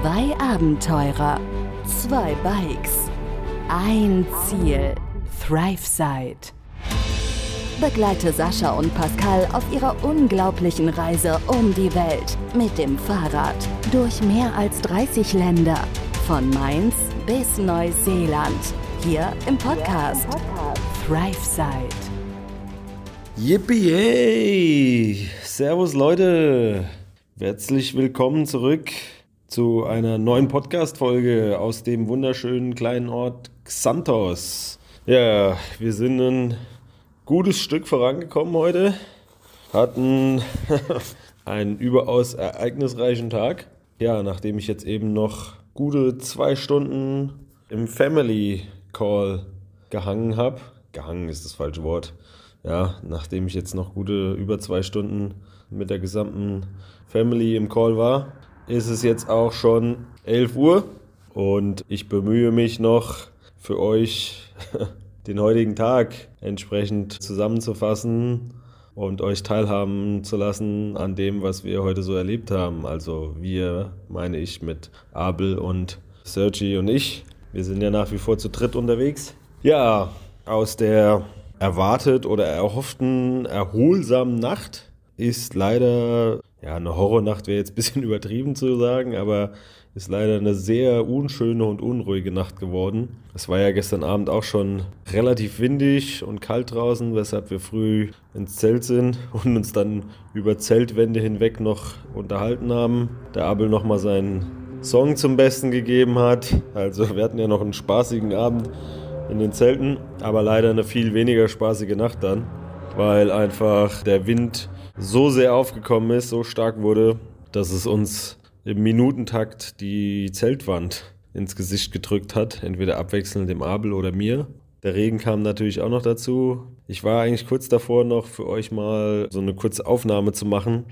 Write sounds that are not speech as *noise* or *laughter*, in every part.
Zwei Abenteurer, zwei Bikes, ein Ziel. ThriveSide. Begleite Sascha und Pascal auf ihrer unglaublichen Reise um die Welt mit dem Fahrrad durch mehr als 30 Länder. Von Mainz bis Neuseeland. Hier im Podcast, ThriveSide. Yippie! Servus Leute! Herzlich willkommen zurück zu einer neuen Podcast-Folge aus dem wunderschönen kleinen Ort Xanthos. Ja, wir sind ein gutes Stück vorangekommen heute, hatten *laughs* einen überaus ereignisreichen Tag. Ja, nachdem ich jetzt eben noch gute zwei Stunden im Family Call gehangen habe, gehangen ist das falsche Wort, ja, nachdem ich jetzt noch gute über zwei Stunden mit der gesamten Family im Call war, ist es jetzt auch schon 11 Uhr und ich bemühe mich noch für euch *laughs* den heutigen Tag entsprechend zusammenzufassen und euch teilhaben zu lassen an dem, was wir heute so erlebt haben. Also wir, meine ich, mit Abel und Sergi und ich. Wir sind ja nach wie vor zu dritt unterwegs. Ja, aus der erwartet oder erhofften erholsamen Nacht ist leider, ja, eine Horrornacht wäre jetzt ein bisschen *laughs* übertrieben zu sagen, aber ist leider eine sehr unschöne und unruhige Nacht geworden. Es war ja gestern Abend auch schon relativ windig und kalt draußen, weshalb wir früh ins Zelt sind *laughs* und uns dann über Zeltwände hinweg noch unterhalten haben. Der Abel nochmal seinen Song zum Besten gegeben hat. Also wir hatten ja noch einen spaßigen Abend in den Zelten, aber leider eine viel weniger spaßige Nacht dann, weil einfach der Wind so sehr aufgekommen ist, so stark wurde, dass es uns im Minutentakt die Zeltwand ins Gesicht gedrückt hat, entweder abwechselnd dem Abel oder mir. Der Regen kam natürlich auch noch dazu. Ich war eigentlich kurz davor noch für euch mal so eine kurze Aufnahme zu machen,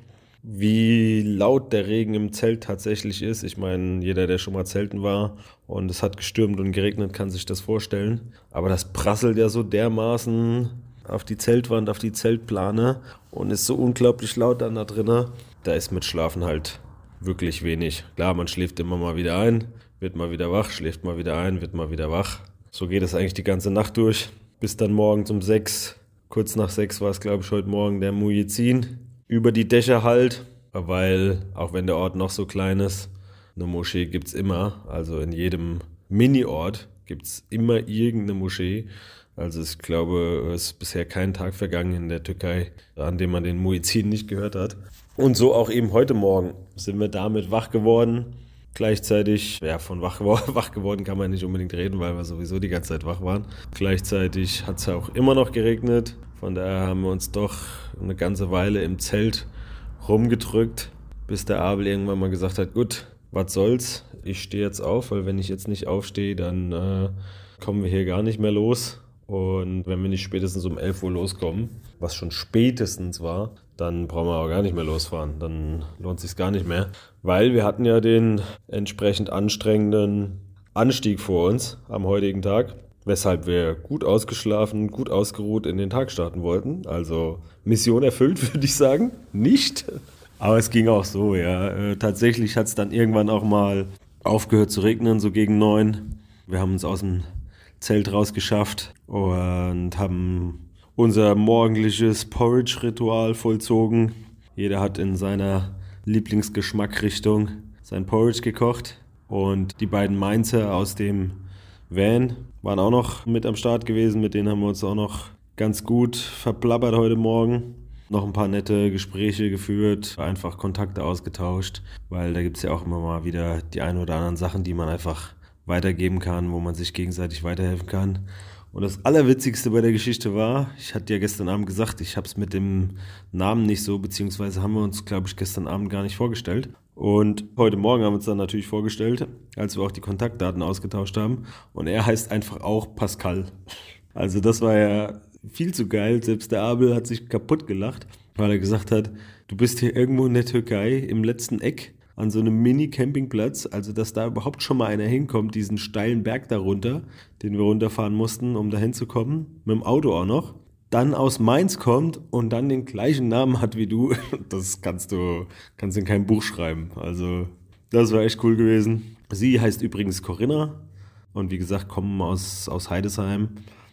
wie laut der Regen im Zelt tatsächlich ist. Ich meine, jeder, der schon mal zelten war und es hat gestürmt und geregnet, kann sich das vorstellen. Aber das prasselt ja so dermaßen auf die Zeltwand, auf die Zeltplane und ist so unglaublich laut dann da drinnen. Da ist mit Schlafen halt wirklich wenig. Klar, man schläft immer mal wieder ein, wird mal wieder wach, schläft mal wieder ein, wird mal wieder wach. So geht es eigentlich die ganze Nacht durch. Bis dann morgens um sechs, kurz nach sechs war es, glaube ich, heute Morgen der Mujizin über die Dächer halt, weil auch wenn der Ort noch so klein ist, eine Moschee gibt es immer. Also in jedem Mini-Ort gibt es immer irgendeine Moschee. Also ich glaube, es ist bisher kein Tag vergangen in der Türkei, an dem man den Muizin nicht gehört hat. Und so auch eben heute Morgen sind wir damit wach geworden. Gleichzeitig, ja, von wach, *laughs* wach geworden kann man nicht unbedingt reden, weil wir sowieso die ganze Zeit wach waren. Gleichzeitig hat es ja auch immer noch geregnet. Von daher haben wir uns doch eine ganze Weile im Zelt rumgedrückt, bis der Abel irgendwann mal gesagt hat, gut, was soll's, ich stehe jetzt auf, weil wenn ich jetzt nicht aufstehe, dann äh, kommen wir hier gar nicht mehr los. Und wenn wir nicht spätestens um 11 Uhr loskommen, was schon spätestens war, dann brauchen wir auch gar nicht mehr losfahren. Dann lohnt sich gar nicht mehr. Weil wir hatten ja den entsprechend anstrengenden Anstieg vor uns am heutigen Tag weshalb wir gut ausgeschlafen, gut ausgeruht in den Tag starten wollten. Also Mission erfüllt, *laughs* würde ich sagen. Nicht. Aber es ging auch so, ja. Äh, tatsächlich hat es dann irgendwann auch mal aufgehört zu regnen, so gegen neun. Wir haben uns aus dem Zelt rausgeschafft und haben unser morgendliches Porridge-Ritual vollzogen. Jeder hat in seiner Lieblingsgeschmackrichtung sein Porridge gekocht. Und die beiden Mainzer aus dem Van waren auch noch mit am Start gewesen. Mit denen haben wir uns auch noch ganz gut verplappert heute Morgen. Noch ein paar nette Gespräche geführt, einfach Kontakte ausgetauscht, weil da gibt es ja auch immer mal wieder die ein oder anderen Sachen, die man einfach weitergeben kann, wo man sich gegenseitig weiterhelfen kann. Und das Allerwitzigste bei der Geschichte war, ich hatte ja gestern Abend gesagt, ich habe es mit dem Namen nicht so, beziehungsweise haben wir uns, glaube ich, gestern Abend gar nicht vorgestellt. Und heute Morgen haben wir uns dann natürlich vorgestellt, als wir auch die Kontaktdaten ausgetauscht haben. Und er heißt einfach auch Pascal. Also das war ja viel zu geil. Selbst der Abel hat sich kaputt gelacht, weil er gesagt hat, du bist hier irgendwo in der Türkei im letzten Eck an so einem Mini-Campingplatz. Also dass da überhaupt schon mal einer hinkommt, diesen steilen Berg darunter, den wir runterfahren mussten, um da hinzukommen. Mit dem Auto auch noch dann aus Mainz kommt und dann den gleichen Namen hat wie du, *laughs* das kannst du, kannst in kein Buch schreiben. Also, Das war echt cool gewesen. Sie heißt übrigens Corinna und wie gesagt, kommen aus, aus Heidesheim.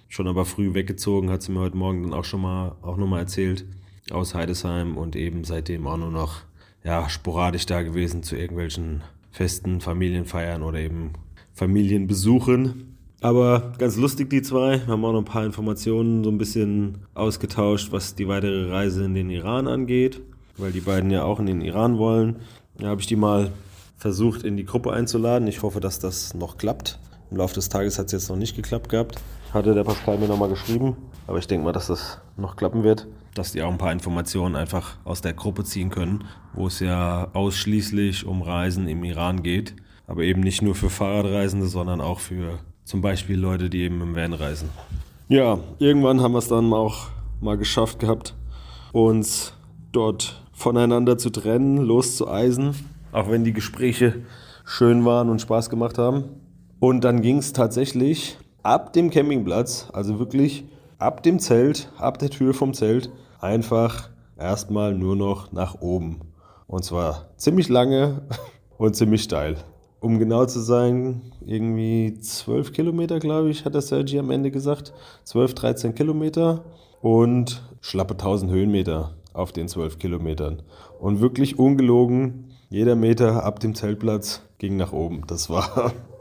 Schon aber früh weggezogen, hat sie mir heute Morgen dann auch schon mal auch nochmal erzählt. Aus Heidesheim und eben seitdem auch nur noch ja, sporadisch da gewesen zu irgendwelchen festen Familienfeiern oder eben Familienbesuchen. Aber ganz lustig die zwei. Wir haben auch noch ein paar Informationen so ein bisschen ausgetauscht, was die weitere Reise in den Iran angeht, weil die beiden ja auch in den Iran wollen. Da habe ich die mal versucht in die Gruppe einzuladen. Ich hoffe, dass das noch klappt. Im Laufe des Tages hat es jetzt noch nicht geklappt gehabt. Hatte der Pascal mir nochmal geschrieben. Aber ich denke mal, dass das noch klappen wird. Dass die auch ein paar Informationen einfach aus der Gruppe ziehen können, wo es ja ausschließlich um Reisen im Iran geht. Aber eben nicht nur für Fahrradreisende, sondern auch für zum Beispiel Leute, die eben im Van reisen. Ja, irgendwann haben wir es dann auch mal geschafft gehabt, uns dort voneinander zu trennen, loszueisen auch wenn die Gespräche schön waren und Spaß gemacht haben. Und dann ging es tatsächlich ab dem Campingplatz, also wirklich ab dem Zelt, ab der Tür vom Zelt, einfach erstmal nur noch nach oben. Und zwar ziemlich lange *laughs* und ziemlich steil. Um genau zu sein, irgendwie 12 Kilometer, glaube ich, hat der Sergi am Ende gesagt. 12, 13 Kilometer und schlappe 1000 Höhenmeter auf den 12 Kilometern. Und wirklich ungelogen, jeder Meter ab dem Zeltplatz ging nach oben. Das war. *laughs*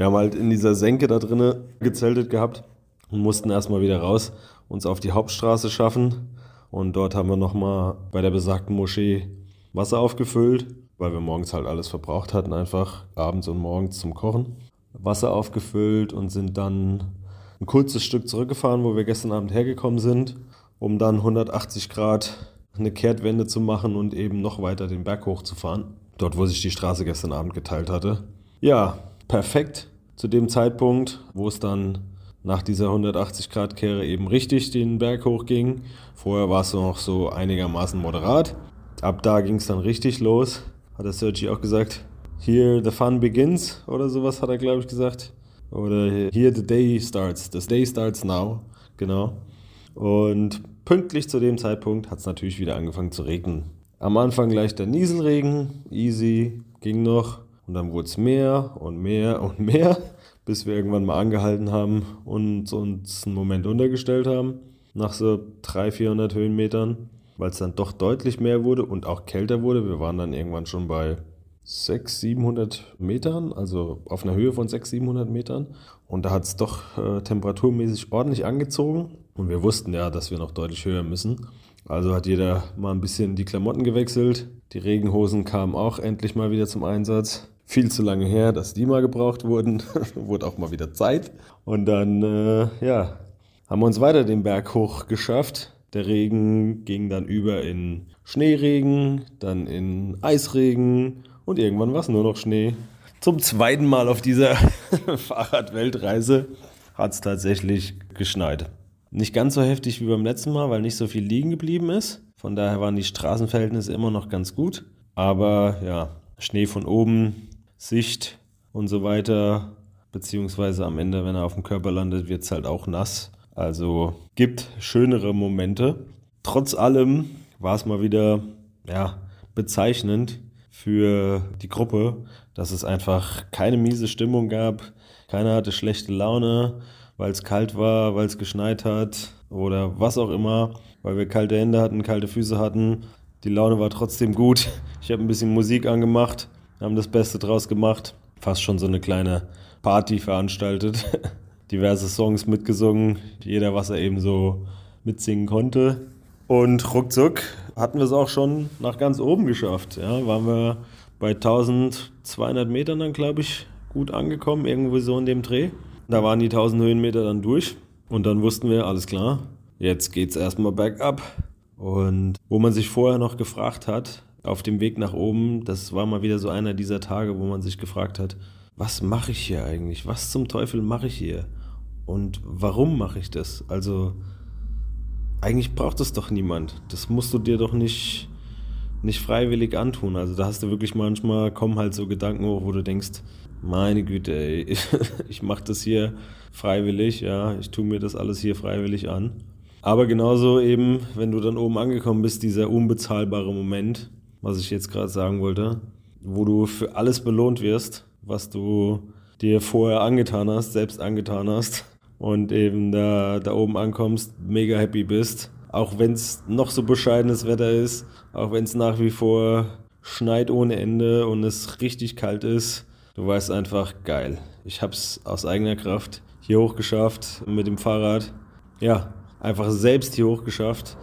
Wir haben halt in dieser Senke da drinnen gezeltet gehabt und mussten erstmal wieder raus, uns auf die Hauptstraße schaffen. Und dort haben wir nochmal bei der besagten Moschee Wasser aufgefüllt, weil wir morgens halt alles verbraucht hatten, einfach abends und morgens zum Kochen. Wasser aufgefüllt und sind dann ein kurzes Stück zurückgefahren, wo wir gestern Abend hergekommen sind, um dann 180 Grad eine Kehrtwende zu machen und eben noch weiter den Berg hochzufahren. Dort, wo sich die Straße gestern Abend geteilt hatte. Ja, perfekt zu dem Zeitpunkt, wo es dann nach dieser 180-Grad-Kehre eben richtig den Berg hochging. Vorher war es noch so einigermaßen moderat. Ab da ging es dann richtig los. Hat der Sergi auch gesagt. Here the fun begins oder sowas hat er, glaube ich, gesagt. Oder here the day starts. The day starts now. Genau. Und pünktlich zu dem Zeitpunkt hat es natürlich wieder angefangen zu regnen. Am Anfang leichter Nieselregen, easy, ging noch. Und dann wurde es mehr und mehr und mehr, bis wir irgendwann mal angehalten haben und uns einen Moment untergestellt haben. Nach so 300, 400 Höhenmetern, weil es dann doch deutlich mehr wurde und auch kälter wurde. Wir waren dann irgendwann schon bei 600, 700 Metern, also auf einer Höhe von 600, 700 Metern. Und da hat es doch äh, temperaturmäßig ordentlich angezogen. Und wir wussten ja, dass wir noch deutlich höher müssen. Also hat jeder mal ein bisschen die Klamotten gewechselt. Die Regenhosen kamen auch endlich mal wieder zum Einsatz. Viel zu lange her, dass die mal gebraucht wurden. *laughs* Wurde auch mal wieder Zeit. Und dann, äh, ja, haben wir uns weiter den Berg hoch geschafft. Der Regen ging dann über in Schneeregen, dann in Eisregen und irgendwann war es nur noch Schnee. Zum zweiten Mal auf dieser *laughs* Fahrradweltreise hat es tatsächlich geschneit. Nicht ganz so heftig wie beim letzten Mal, weil nicht so viel liegen geblieben ist. Von daher waren die Straßenverhältnisse immer noch ganz gut. Aber ja, Schnee von oben, Sicht und so weiter, beziehungsweise am Ende, wenn er auf dem Körper landet, wird es halt auch nass. Also gibt schönere Momente. Trotz allem war es mal wieder ja, bezeichnend für die Gruppe, dass es einfach keine miese Stimmung gab. Keiner hatte schlechte Laune weil es kalt war, weil es geschneit hat oder was auch immer, weil wir kalte Hände hatten, kalte Füße hatten. Die Laune war trotzdem gut. Ich habe ein bisschen Musik angemacht, haben das Beste draus gemacht. Fast schon so eine kleine Party veranstaltet. *laughs* Diverse Songs mitgesungen, jeder, was er eben so mitsingen konnte. Und ruckzuck hatten wir es auch schon nach ganz oben geschafft. Ja, waren wir bei 1200 Metern dann, glaube ich, gut angekommen, irgendwo so in dem Dreh. Da waren die 1000 Höhenmeter dann durch und dann wussten wir, alles klar, jetzt geht's erstmal bergab. Und wo man sich vorher noch gefragt hat, auf dem Weg nach oben, das war mal wieder so einer dieser Tage, wo man sich gefragt hat, was mache ich hier eigentlich? Was zum Teufel mache ich hier? Und warum mache ich das? Also, eigentlich braucht es doch niemand. Das musst du dir doch nicht, nicht freiwillig antun. Also, da hast du wirklich manchmal, kommen halt so Gedanken hoch, wo du denkst, meine Güte, ey, *laughs* ich mache das hier freiwillig, ja, ich tue mir das alles hier freiwillig an. Aber genauso eben, wenn du dann oben angekommen bist, dieser unbezahlbare Moment, was ich jetzt gerade sagen wollte, wo du für alles belohnt wirst, was du dir vorher angetan hast, selbst angetan hast und eben da, da oben ankommst, mega happy bist. Auch wenn es noch so bescheidenes Wetter ist, auch wenn es nach wie vor schneit ohne Ende und es richtig kalt ist, du weißt einfach, geil. Ich hab's aus eigener Kraft hier hochgeschafft mit dem Fahrrad. Ja, einfach selbst hier hochgeschafft.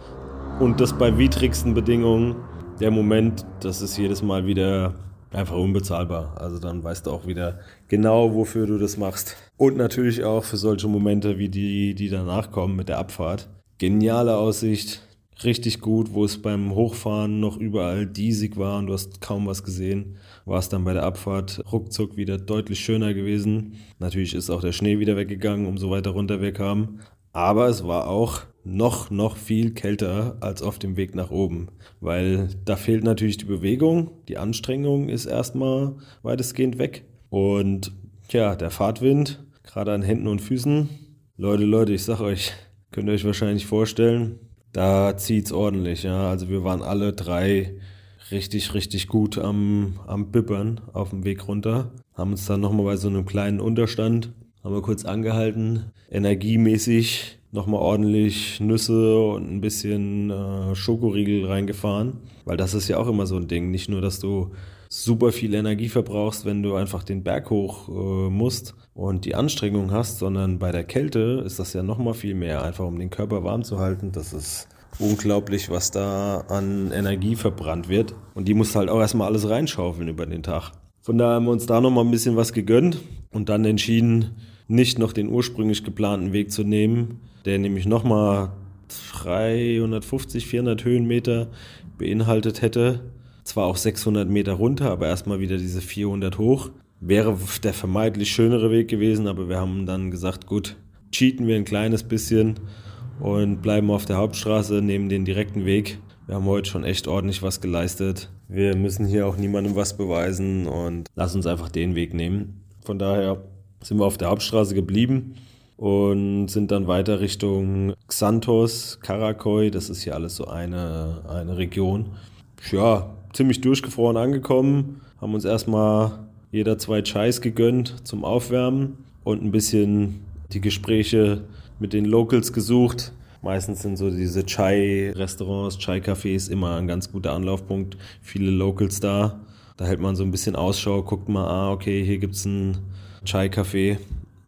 Und das bei widrigsten Bedingungen. Der Moment, das ist jedes Mal wieder einfach unbezahlbar. Also dann weißt du auch wieder genau, wofür du das machst. Und natürlich auch für solche Momente wie die, die danach kommen mit der Abfahrt. Geniale Aussicht, richtig gut, wo es beim Hochfahren noch überall diesig war und du hast kaum was gesehen, war es dann bei der Abfahrt ruckzuck wieder deutlich schöner gewesen. Natürlich ist auch der Schnee wieder weggegangen, umso weiter runter wir kamen. Aber es war auch noch, noch viel kälter als auf dem Weg nach oben, weil da fehlt natürlich die Bewegung, die Anstrengung ist erstmal weitestgehend weg und ja, der Fahrtwind, gerade an Händen und Füßen. Leute, Leute, ich sag euch, könnt ihr euch wahrscheinlich vorstellen, da zieht's ordentlich, ja. Also wir waren alle drei richtig, richtig gut am, am Bippern auf dem Weg runter. Haben uns dann nochmal bei so einem kleinen Unterstand, haben wir kurz angehalten, energiemäßig nochmal ordentlich Nüsse und ein bisschen äh, Schokoriegel reingefahren, weil das ist ja auch immer so ein Ding. Nicht nur, dass du super viel Energie verbrauchst, wenn du einfach den Berg hoch äh, musst und die Anstrengung hast, sondern bei der Kälte ist das ja nochmal viel mehr, einfach um den Körper warm zu halten. Das ist unglaublich, was da an Energie verbrannt wird. Und die musst halt auch erstmal alles reinschaufeln über den Tag. Von daher haben wir uns da nochmal ein bisschen was gegönnt und dann entschieden, nicht noch den ursprünglich geplanten Weg zu nehmen, der nämlich nochmal 350, 400 Höhenmeter beinhaltet hätte. Zwar auch 600 Meter runter, aber erstmal wieder diese 400 hoch. Wäre der vermeintlich schönere Weg gewesen, aber wir haben dann gesagt, gut, cheaten wir ein kleines bisschen und bleiben auf der Hauptstraße, nehmen den direkten Weg. Wir haben heute schon echt ordentlich was geleistet. Wir müssen hier auch niemandem was beweisen und lass uns einfach den Weg nehmen. Von daher sind wir auf der Hauptstraße geblieben und sind dann weiter Richtung Xanthos, Karakoy, das ist hier alles so eine, eine Region. Ja, ziemlich durchgefroren angekommen, haben uns erstmal jeder zwei Chais gegönnt zum Aufwärmen und ein bisschen die Gespräche mit den Locals gesucht. Meistens sind so diese Chai-Restaurants, Chai-Cafés immer ein ganz guter Anlaufpunkt. Viele Locals da. Da hält man so ein bisschen Ausschau, guckt mal, ah, okay, hier gibt es ein Chai-Café.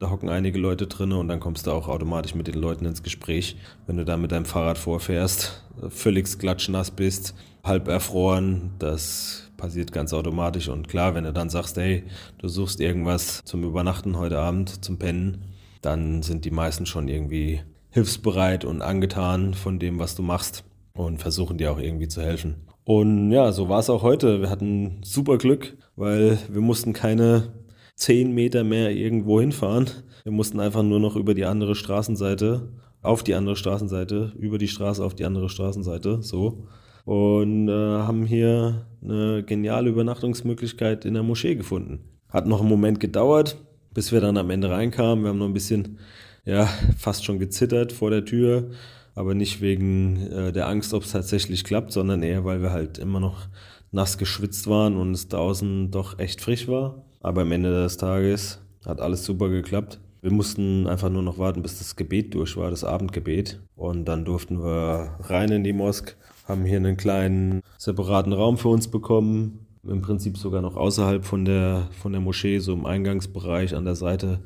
Da hocken einige Leute drin und dann kommst du auch automatisch mit den Leuten ins Gespräch. Wenn du da mit deinem Fahrrad vorfährst, völlig klatschnass bist, halb erfroren, das passiert ganz automatisch. Und klar, wenn du dann sagst, hey, du suchst irgendwas zum Übernachten heute Abend, zum Pennen, dann sind die meisten schon irgendwie hilfsbereit und angetan von dem, was du machst und versuchen dir auch irgendwie zu helfen. Und ja, so war es auch heute. Wir hatten super Glück, weil wir mussten keine zehn Meter mehr irgendwo hinfahren. Wir mussten einfach nur noch über die andere Straßenseite, auf die andere Straßenseite, über die Straße auf die andere Straßenseite, so. Und äh, haben hier eine geniale Übernachtungsmöglichkeit in der Moschee gefunden. Hat noch einen Moment gedauert, bis wir dann am Ende reinkamen. Wir haben noch ein bisschen, ja, fast schon gezittert vor der Tür, aber nicht wegen äh, der Angst, ob es tatsächlich klappt, sondern eher, weil wir halt immer noch nass geschwitzt waren und es draußen doch echt frisch war. Aber am Ende des Tages hat alles super geklappt. Wir mussten einfach nur noch warten, bis das Gebet durch war, das Abendgebet. Und dann durften wir rein in die Mosk, haben hier einen kleinen separaten Raum für uns bekommen. Im Prinzip sogar noch außerhalb von der, von der Moschee, so im Eingangsbereich an der Seite.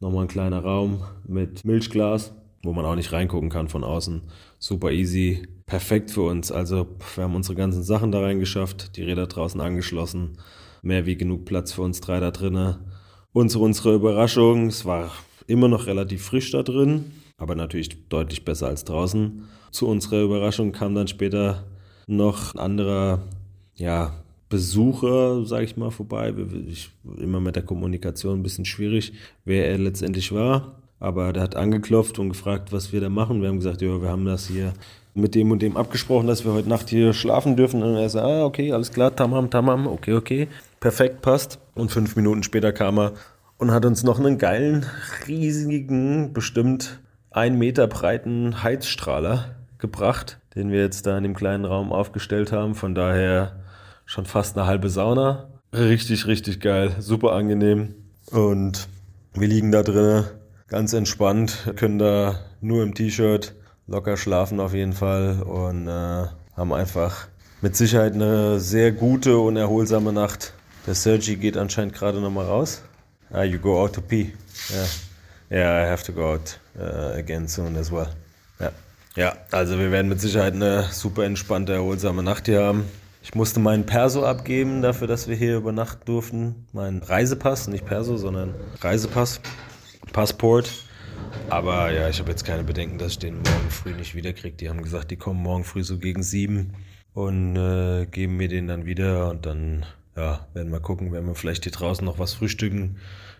Nochmal ein kleiner Raum mit Milchglas, wo man auch nicht reingucken kann von außen. Super easy, perfekt für uns. Also wir haben unsere ganzen Sachen da reingeschafft, die Räder draußen angeschlossen mehr wie genug Platz für uns drei da drinnen. Und zu unserer Überraschung, es war immer noch relativ frisch da drin, aber natürlich deutlich besser als draußen. Zu unserer Überraschung kam dann später noch ein anderer, ja, Besucher, sage ich mal, vorbei. Ich, immer mit der Kommunikation ein bisschen schwierig, wer er letztendlich war. Aber der hat angeklopft und gefragt, was wir da machen. Wir haben gesagt, ja, wir haben das hier mit dem und dem abgesprochen, dass wir heute Nacht hier schlafen dürfen. Und er sagt, ah, okay, alles klar, tamam, tamam, okay, okay perfekt passt. Und fünf Minuten später kam er und hat uns noch einen geilen, riesigen, bestimmt ein Meter breiten Heizstrahler gebracht, den wir jetzt da in dem kleinen Raum aufgestellt haben. Von daher schon fast eine halbe Sauna. Richtig, richtig geil. Super angenehm. Und wir liegen da drinnen ganz entspannt, können da nur im T-Shirt locker schlafen auf jeden Fall und äh, haben einfach mit Sicherheit eine sehr gute und erholsame Nacht. Der Sergi geht anscheinend gerade nochmal raus. Ah, you go out to pee. Yeah. Yeah, I have to go out uh, again soon as well. Ja. ja, also wir werden mit Sicherheit eine super entspannte, erholsame Nacht hier haben. Ich musste meinen Perso abgeben dafür, dass wir hier übernachten durften. Mein Reisepass, nicht Perso, sondern Reisepass, Passport. Aber ja, ich habe jetzt keine Bedenken, dass ich den morgen früh nicht wiederkriege. Die haben gesagt, die kommen morgen früh so gegen sieben und äh, geben mir den dann wieder und dann ja, werden wir gucken, werden wir vielleicht hier draußen noch was frühstücken.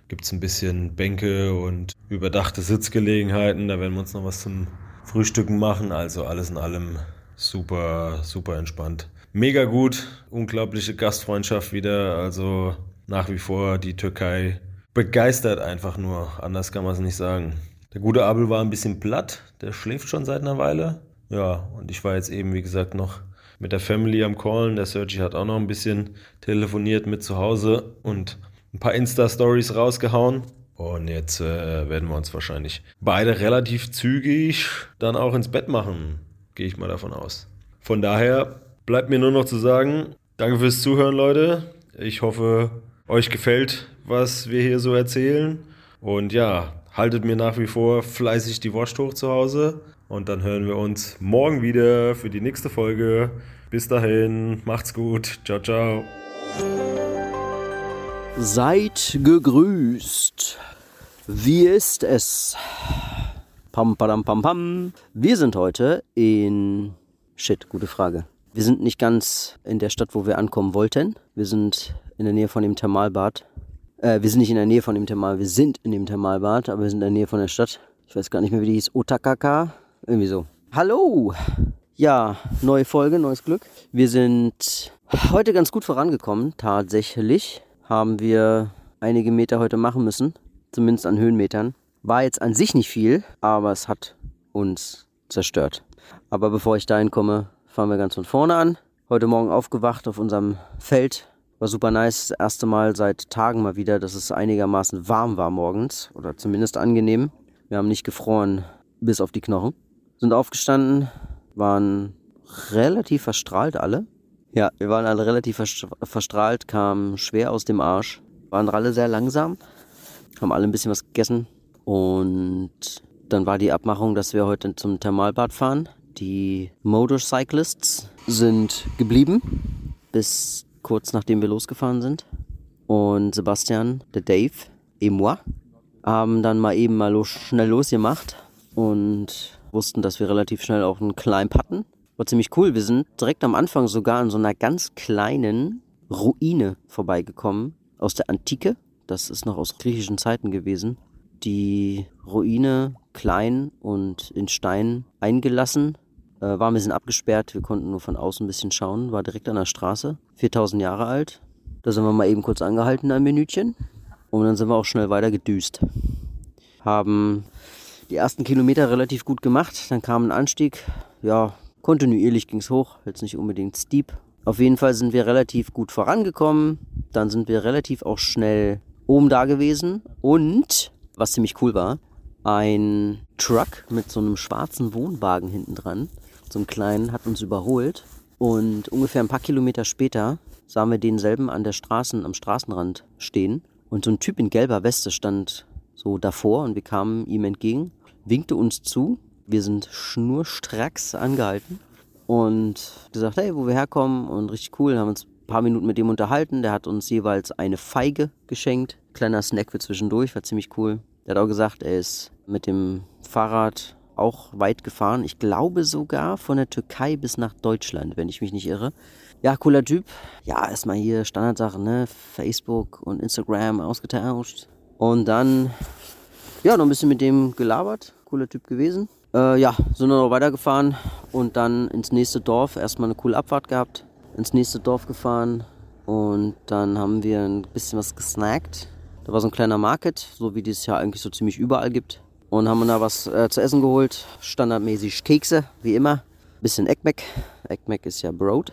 Gibt es ein bisschen Bänke und überdachte Sitzgelegenheiten. Da werden wir uns noch was zum Frühstücken machen. Also alles in allem super, super entspannt mega gut, unglaubliche Gastfreundschaft wieder. Also nach wie vor die Türkei begeistert einfach nur. Anders kann man es nicht sagen. Der gute Abel war ein bisschen platt, der schläft schon seit einer Weile. Ja, und ich war jetzt eben, wie gesagt, noch mit der Family am Callen. Der Sergi hat auch noch ein bisschen telefoniert mit zu Hause und ein paar Insta-Stories rausgehauen. Und jetzt äh, werden wir uns wahrscheinlich beide relativ zügig dann auch ins Bett machen. Gehe ich mal davon aus. Von daher Bleibt mir nur noch zu sagen, danke fürs Zuhören, Leute. Ich hoffe, euch gefällt, was wir hier so erzählen. Und ja, haltet mir nach wie vor fleißig die Wurst hoch zu Hause. Und dann hören wir uns morgen wieder für die nächste Folge. Bis dahin, macht's gut. Ciao, ciao. Seid gegrüßt. Wie ist es? Pam, padam, pam, pam. Wir sind heute in. Shit, gute Frage. Wir sind nicht ganz in der Stadt, wo wir ankommen wollten. Wir sind in der Nähe von dem Thermalbad. Äh, wir sind nicht in der Nähe von dem Thermal, wir sind in dem Thermalbad, aber wir sind in der Nähe von der Stadt. Ich weiß gar nicht mehr, wie die hieß. Otakaka? Irgendwie so. Hallo! Ja, neue Folge, neues Glück. Wir sind heute ganz gut vorangekommen. Tatsächlich haben wir einige Meter heute machen müssen. Zumindest an Höhenmetern. War jetzt an sich nicht viel, aber es hat uns zerstört. Aber bevor ich dahin komme, Fangen wir ganz von vorne an. Heute Morgen aufgewacht auf unserem Feld. War super nice. Das erste Mal seit Tagen mal wieder, dass es einigermaßen warm war morgens. Oder zumindest angenehm. Wir haben nicht gefroren bis auf die Knochen. Sind aufgestanden, waren relativ verstrahlt alle. Ja, wir waren alle relativ verstrahlt, kamen schwer aus dem Arsch. Waren alle sehr langsam. Haben alle ein bisschen was gegessen. Und dann war die Abmachung, dass wir heute zum Thermalbad fahren. Die Motorcyclists sind geblieben, bis kurz nachdem wir losgefahren sind. Und Sebastian, der Dave et moi haben dann mal eben mal los, schnell losgemacht und wussten, dass wir relativ schnell auch einen Climb hatten. War ziemlich cool. Wir sind direkt am Anfang sogar an so einer ganz kleinen Ruine vorbeigekommen aus der Antike. Das ist noch aus griechischen Zeiten gewesen. Die Ruine klein und in Stein eingelassen war ein bisschen abgesperrt, wir konnten nur von außen ein bisschen schauen, war direkt an der Straße, 4000 Jahre alt. Da sind wir mal eben kurz angehalten, ein Minütchen. Und dann sind wir auch schnell weiter gedüst. Haben die ersten Kilometer relativ gut gemacht, dann kam ein Anstieg. Ja, kontinuierlich ging es hoch, jetzt nicht unbedingt steep. Auf jeden Fall sind wir relativ gut vorangekommen. Dann sind wir relativ auch schnell oben da gewesen. Und, was ziemlich cool war, ein Truck mit so einem schwarzen Wohnwagen hinten dran so einen kleinen, hat uns überholt. Und ungefähr ein paar Kilometer später sahen wir denselben an der Straßen, am Straßenrand stehen. Und so ein Typ in gelber Weste stand so davor und wir kamen ihm entgegen, winkte uns zu. Wir sind schnurstracks angehalten und gesagt, hey, wo wir herkommen und richtig cool, haben uns ein paar Minuten mit dem unterhalten. Der hat uns jeweils eine Feige geschenkt. Kleiner Snack für zwischendurch, war ziemlich cool. Der hat auch gesagt, er ist mit dem Fahrrad auch weit gefahren. Ich glaube sogar von der Türkei bis nach Deutschland, wenn ich mich nicht irre. Ja, cooler Typ. Ja, erstmal hier Standardsachen, ne? Facebook und Instagram ausgetauscht. Und dann, ja, noch ein bisschen mit dem gelabert. Cooler Typ gewesen. Äh, ja, sind wir noch weitergefahren und dann ins nächste Dorf. Erstmal eine coole Abfahrt gehabt. Ins nächste Dorf gefahren und dann haben wir ein bisschen was gesnackt. Da war so ein kleiner Market, so wie dieses Jahr eigentlich so ziemlich überall gibt und haben da was äh, zu essen geholt. Standardmäßig Kekse, wie immer. Bisschen Ekmek. Ekmek ist ja Brot.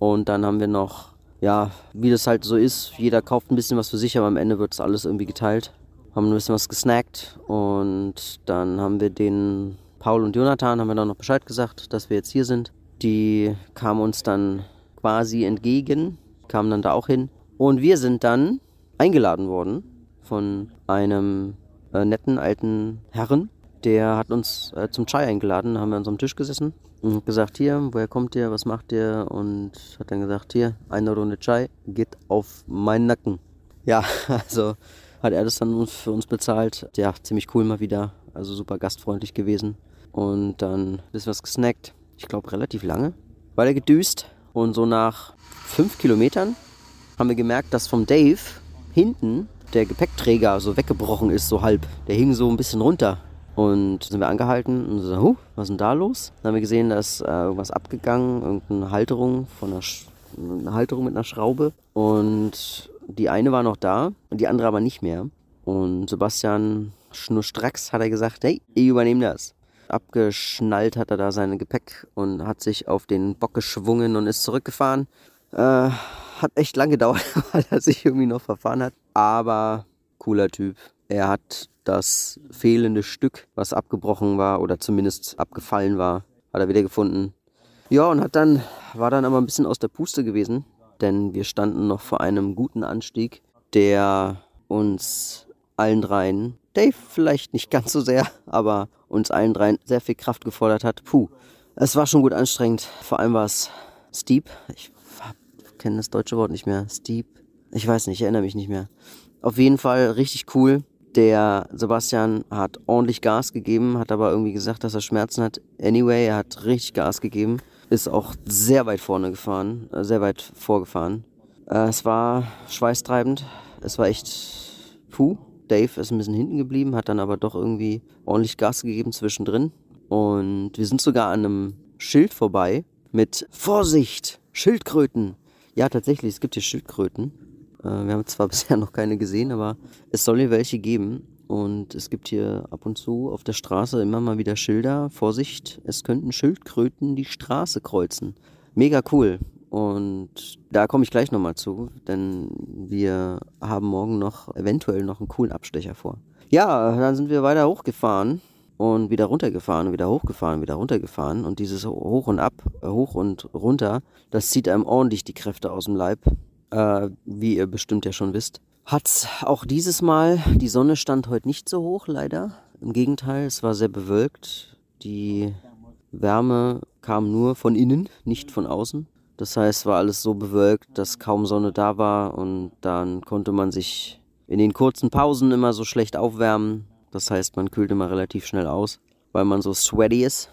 Und dann haben wir noch ja, wie das halt so ist, jeder kauft ein bisschen was für sich, aber am Ende wird es alles irgendwie geteilt. Haben ein bisschen was gesnackt und dann haben wir den Paul und Jonathan haben wir dann noch Bescheid gesagt, dass wir jetzt hier sind. Die kamen uns dann quasi entgegen, kamen dann da auch hin. Und wir sind dann eingeladen worden von einem äh, netten alten Herren. Der hat uns äh, zum Chai eingeladen, haben wir an so Tisch gesessen und gesagt, hier, woher kommt ihr, was macht ihr? Und hat dann gesagt, hier, eine Runde Chai geht auf meinen Nacken. Ja, *laughs* also hat er das dann für uns bezahlt. Ja, ziemlich cool mal wieder, also super gastfreundlich gewesen. Und dann ein was gesnackt. Ich glaube, relativ lange. Weiter gedüst. Und so nach fünf Kilometern haben wir gemerkt, dass vom Dave hinten der Gepäckträger so weggebrochen ist, so halb. Der hing so ein bisschen runter. Und sind wir angehalten und so, huh, was ist denn da los? Dann haben wir gesehen, da ist äh, irgendwas abgegangen, irgendeine Halterung von einer, Sch eine Halterung mit einer Schraube. Und die eine war noch da und die andere aber nicht mehr. Und Sebastian schnurstracks hat er gesagt, hey, ich übernehme das abgeschnallt hat er da sein Gepäck und hat sich auf den Bock geschwungen und ist zurückgefahren. Äh, hat echt lang gedauert, *laughs* weil er sich irgendwie noch verfahren hat. Aber cooler Typ. Er hat das fehlende Stück, was abgebrochen war oder zumindest abgefallen war, hat er wieder gefunden. Ja, und hat dann, war dann aber ein bisschen aus der Puste gewesen, denn wir standen noch vor einem guten Anstieg, der uns allen dreien, Dave vielleicht nicht ganz so sehr, aber uns allen dreien sehr viel Kraft gefordert hat. Puh, es war schon gut anstrengend. Vor allem war es steep. Ich kenne das deutsche Wort nicht mehr. Steep. Ich weiß nicht, ich erinnere mich nicht mehr. Auf jeden Fall richtig cool. Der Sebastian hat ordentlich Gas gegeben, hat aber irgendwie gesagt, dass er Schmerzen hat. Anyway, er hat richtig Gas gegeben. Ist auch sehr weit vorne gefahren, äh, sehr weit vorgefahren. Äh, es war schweißtreibend. Es war echt puh. Dave ist ein bisschen hinten geblieben, hat dann aber doch irgendwie ordentlich Gas gegeben zwischendrin. Und wir sind sogar an einem Schild vorbei mit Vorsicht, Schildkröten. Ja, tatsächlich, es gibt hier Schildkröten. Äh, wir haben zwar *laughs* bisher noch keine gesehen, aber es soll hier welche geben. Und es gibt hier ab und zu auf der Straße immer mal wieder Schilder. Vorsicht, es könnten Schildkröten die Straße kreuzen. Mega cool. Und da komme ich gleich nochmal zu, denn wir haben morgen noch eventuell noch einen coolen Abstecher vor. Ja, dann sind wir weiter hochgefahren und wieder runtergefahren, wieder hochgefahren, wieder runtergefahren. Und dieses Hoch und Ab, äh, hoch und runter, das zieht einem ordentlich die Kräfte aus dem Leib, äh, wie ihr bestimmt ja schon wisst. Hat's auch dieses Mal, die Sonne stand heute nicht so hoch, leider. Im Gegenteil, es war sehr bewölkt. Die Wärme kam nur von innen, nicht von außen. Das heißt, war alles so bewölkt, dass kaum Sonne da war und dann konnte man sich in den kurzen Pausen immer so schlecht aufwärmen. Das heißt, man kühlt immer relativ schnell aus, weil man so sweaty ist.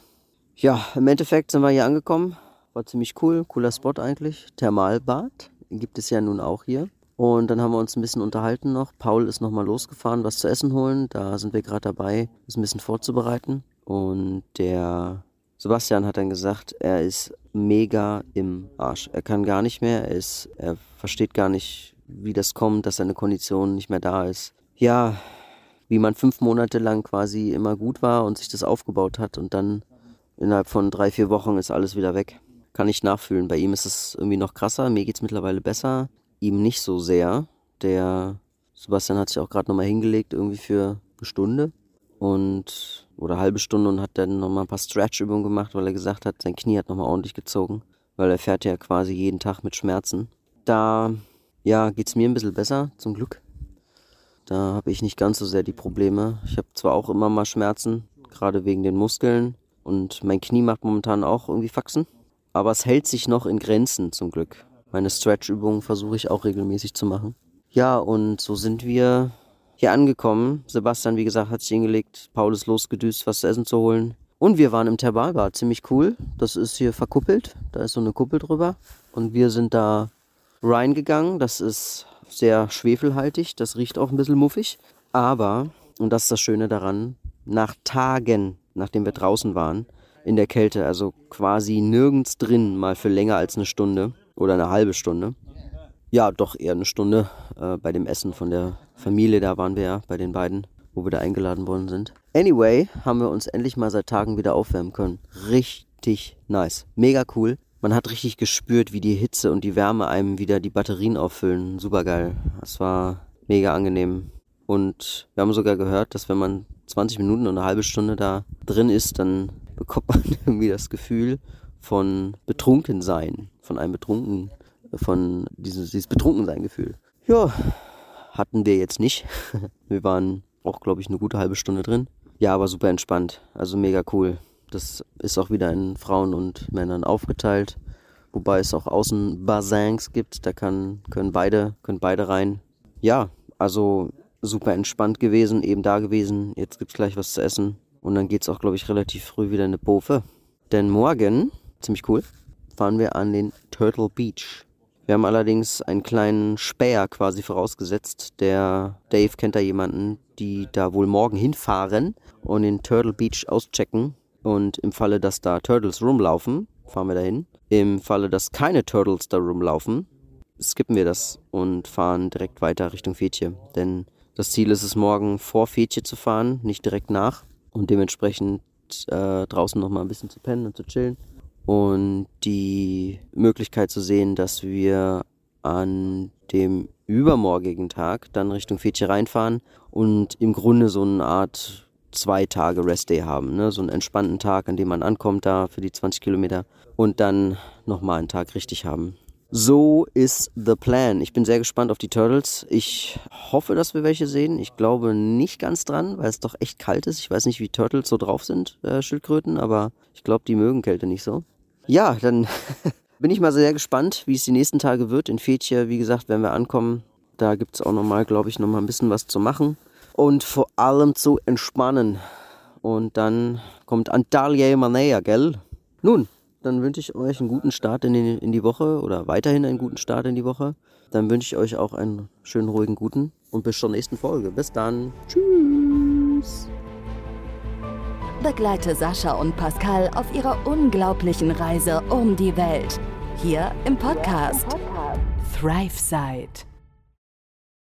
Ja, im Endeffekt sind wir hier angekommen. War ziemlich cool, cooler Spot eigentlich. Thermalbad gibt es ja nun auch hier. Und dann haben wir uns ein bisschen unterhalten noch. Paul ist nochmal losgefahren, was zu essen holen. Da sind wir gerade dabei, das ein bisschen vorzubereiten. Und der Sebastian hat dann gesagt, er ist mega im Arsch. Er kann gar nicht mehr, er, ist, er versteht gar nicht, wie das kommt, dass seine Kondition nicht mehr da ist. Ja, wie man fünf Monate lang quasi immer gut war und sich das aufgebaut hat und dann innerhalb von drei, vier Wochen ist alles wieder weg. Kann ich nachfühlen. Bei ihm ist es irgendwie noch krasser, mir geht es mittlerweile besser, ihm nicht so sehr. Der Sebastian hat sich auch gerade nochmal hingelegt, irgendwie für eine Stunde und oder halbe Stunde und hat dann nochmal ein paar Stretch-Übungen gemacht, weil er gesagt hat, sein Knie hat nochmal ordentlich gezogen, weil er fährt ja quasi jeden Tag mit Schmerzen. Da, ja, geht's mir ein bisschen besser, zum Glück. Da habe ich nicht ganz so sehr die Probleme. Ich habe zwar auch immer mal Schmerzen, gerade wegen den Muskeln und mein Knie macht momentan auch irgendwie Faxen, aber es hält sich noch in Grenzen zum Glück. Meine Stretch-Übungen versuche ich auch regelmäßig zu machen. Ja, und so sind wir hier angekommen. Sebastian, wie gesagt, hat sich hingelegt. Paul ist losgedüst, was zu essen zu holen. Und wir waren im Thermalbad. Ziemlich cool. Das ist hier verkuppelt. Da ist so eine Kuppel drüber. Und wir sind da reingegangen. Das ist sehr schwefelhaltig. Das riecht auch ein bisschen muffig. Aber, und das ist das Schöne daran, nach Tagen, nachdem wir draußen waren, in der Kälte, also quasi nirgends drin, mal für länger als eine Stunde oder eine halbe Stunde. Ja, doch eher eine Stunde äh, bei dem Essen von der Familie, da waren wir ja bei den beiden, wo wir da eingeladen worden sind. Anyway, haben wir uns endlich mal seit Tagen wieder aufwärmen können. Richtig nice. Mega cool. Man hat richtig gespürt, wie die Hitze und die Wärme einem wieder die Batterien auffüllen. Super geil. Es war mega angenehm. Und wir haben sogar gehört, dass wenn man 20 Minuten oder eine halbe Stunde da drin ist, dann bekommt man *laughs* irgendwie das Gefühl von Betrunkensein, von einem Betrunken, von dieses, dieses Betrunkensein-Gefühl. Ja, hatten wir jetzt nicht. *laughs* Wir waren auch, glaube ich, eine gute halbe Stunde drin. Ja, aber super entspannt. Also mega cool. Das ist auch wieder in Frauen und Männern aufgeteilt. Wobei es auch Außenbassins gibt. Da kann, können, beide, können beide rein. Ja, also super entspannt gewesen, eben da gewesen. Jetzt gibt es gleich was zu essen. Und dann geht es auch, glaube ich, relativ früh wieder in eine Bofe. Denn morgen, ziemlich cool, fahren wir an den Turtle Beach. Wir haben allerdings einen kleinen Späher quasi vorausgesetzt. Der Dave kennt da jemanden, die da wohl morgen hinfahren und den Turtle Beach auschecken. Und im Falle, dass da Turtles rumlaufen, fahren wir dahin. Im Falle, dass keine Turtles da rumlaufen, skippen wir das und fahren direkt weiter Richtung Fetje. Denn das Ziel ist es, morgen vor Fetje zu fahren, nicht direkt nach. Und dementsprechend äh, draußen nochmal ein bisschen zu pennen und zu chillen und die Möglichkeit zu sehen, dass wir an dem übermorgigen Tag dann Richtung Fetje reinfahren und im Grunde so eine Art zwei Tage Restday haben. Ne? So einen entspannten Tag, an dem man ankommt da für die 20 Kilometer und dann nochmal einen Tag richtig haben. So ist the plan. Ich bin sehr gespannt auf die Turtles. Ich hoffe, dass wir welche sehen. Ich glaube nicht ganz dran, weil es doch echt kalt ist. Ich weiß nicht, wie Turtles so drauf sind, äh, Schildkröten, aber ich glaube, die mögen Kälte nicht so. Ja, dann *laughs* bin ich mal sehr gespannt, wie es die nächsten Tage wird. In Fetje, wie gesagt, wenn wir ankommen, da gibt es auch nochmal, glaube ich, nochmal ein bisschen was zu machen. Und vor allem zu entspannen. Und dann kommt Antalya Manea, gell? Nun, dann wünsche ich euch einen guten Start in die, in die Woche oder weiterhin einen guten Start in die Woche. Dann wünsche ich euch auch einen schönen, ruhigen, guten und bis zur nächsten Folge. Bis dann. Tschüss. Begleite Sascha und Pascal auf ihrer unglaublichen Reise um die Welt. Hier im Podcast, Thrive Side.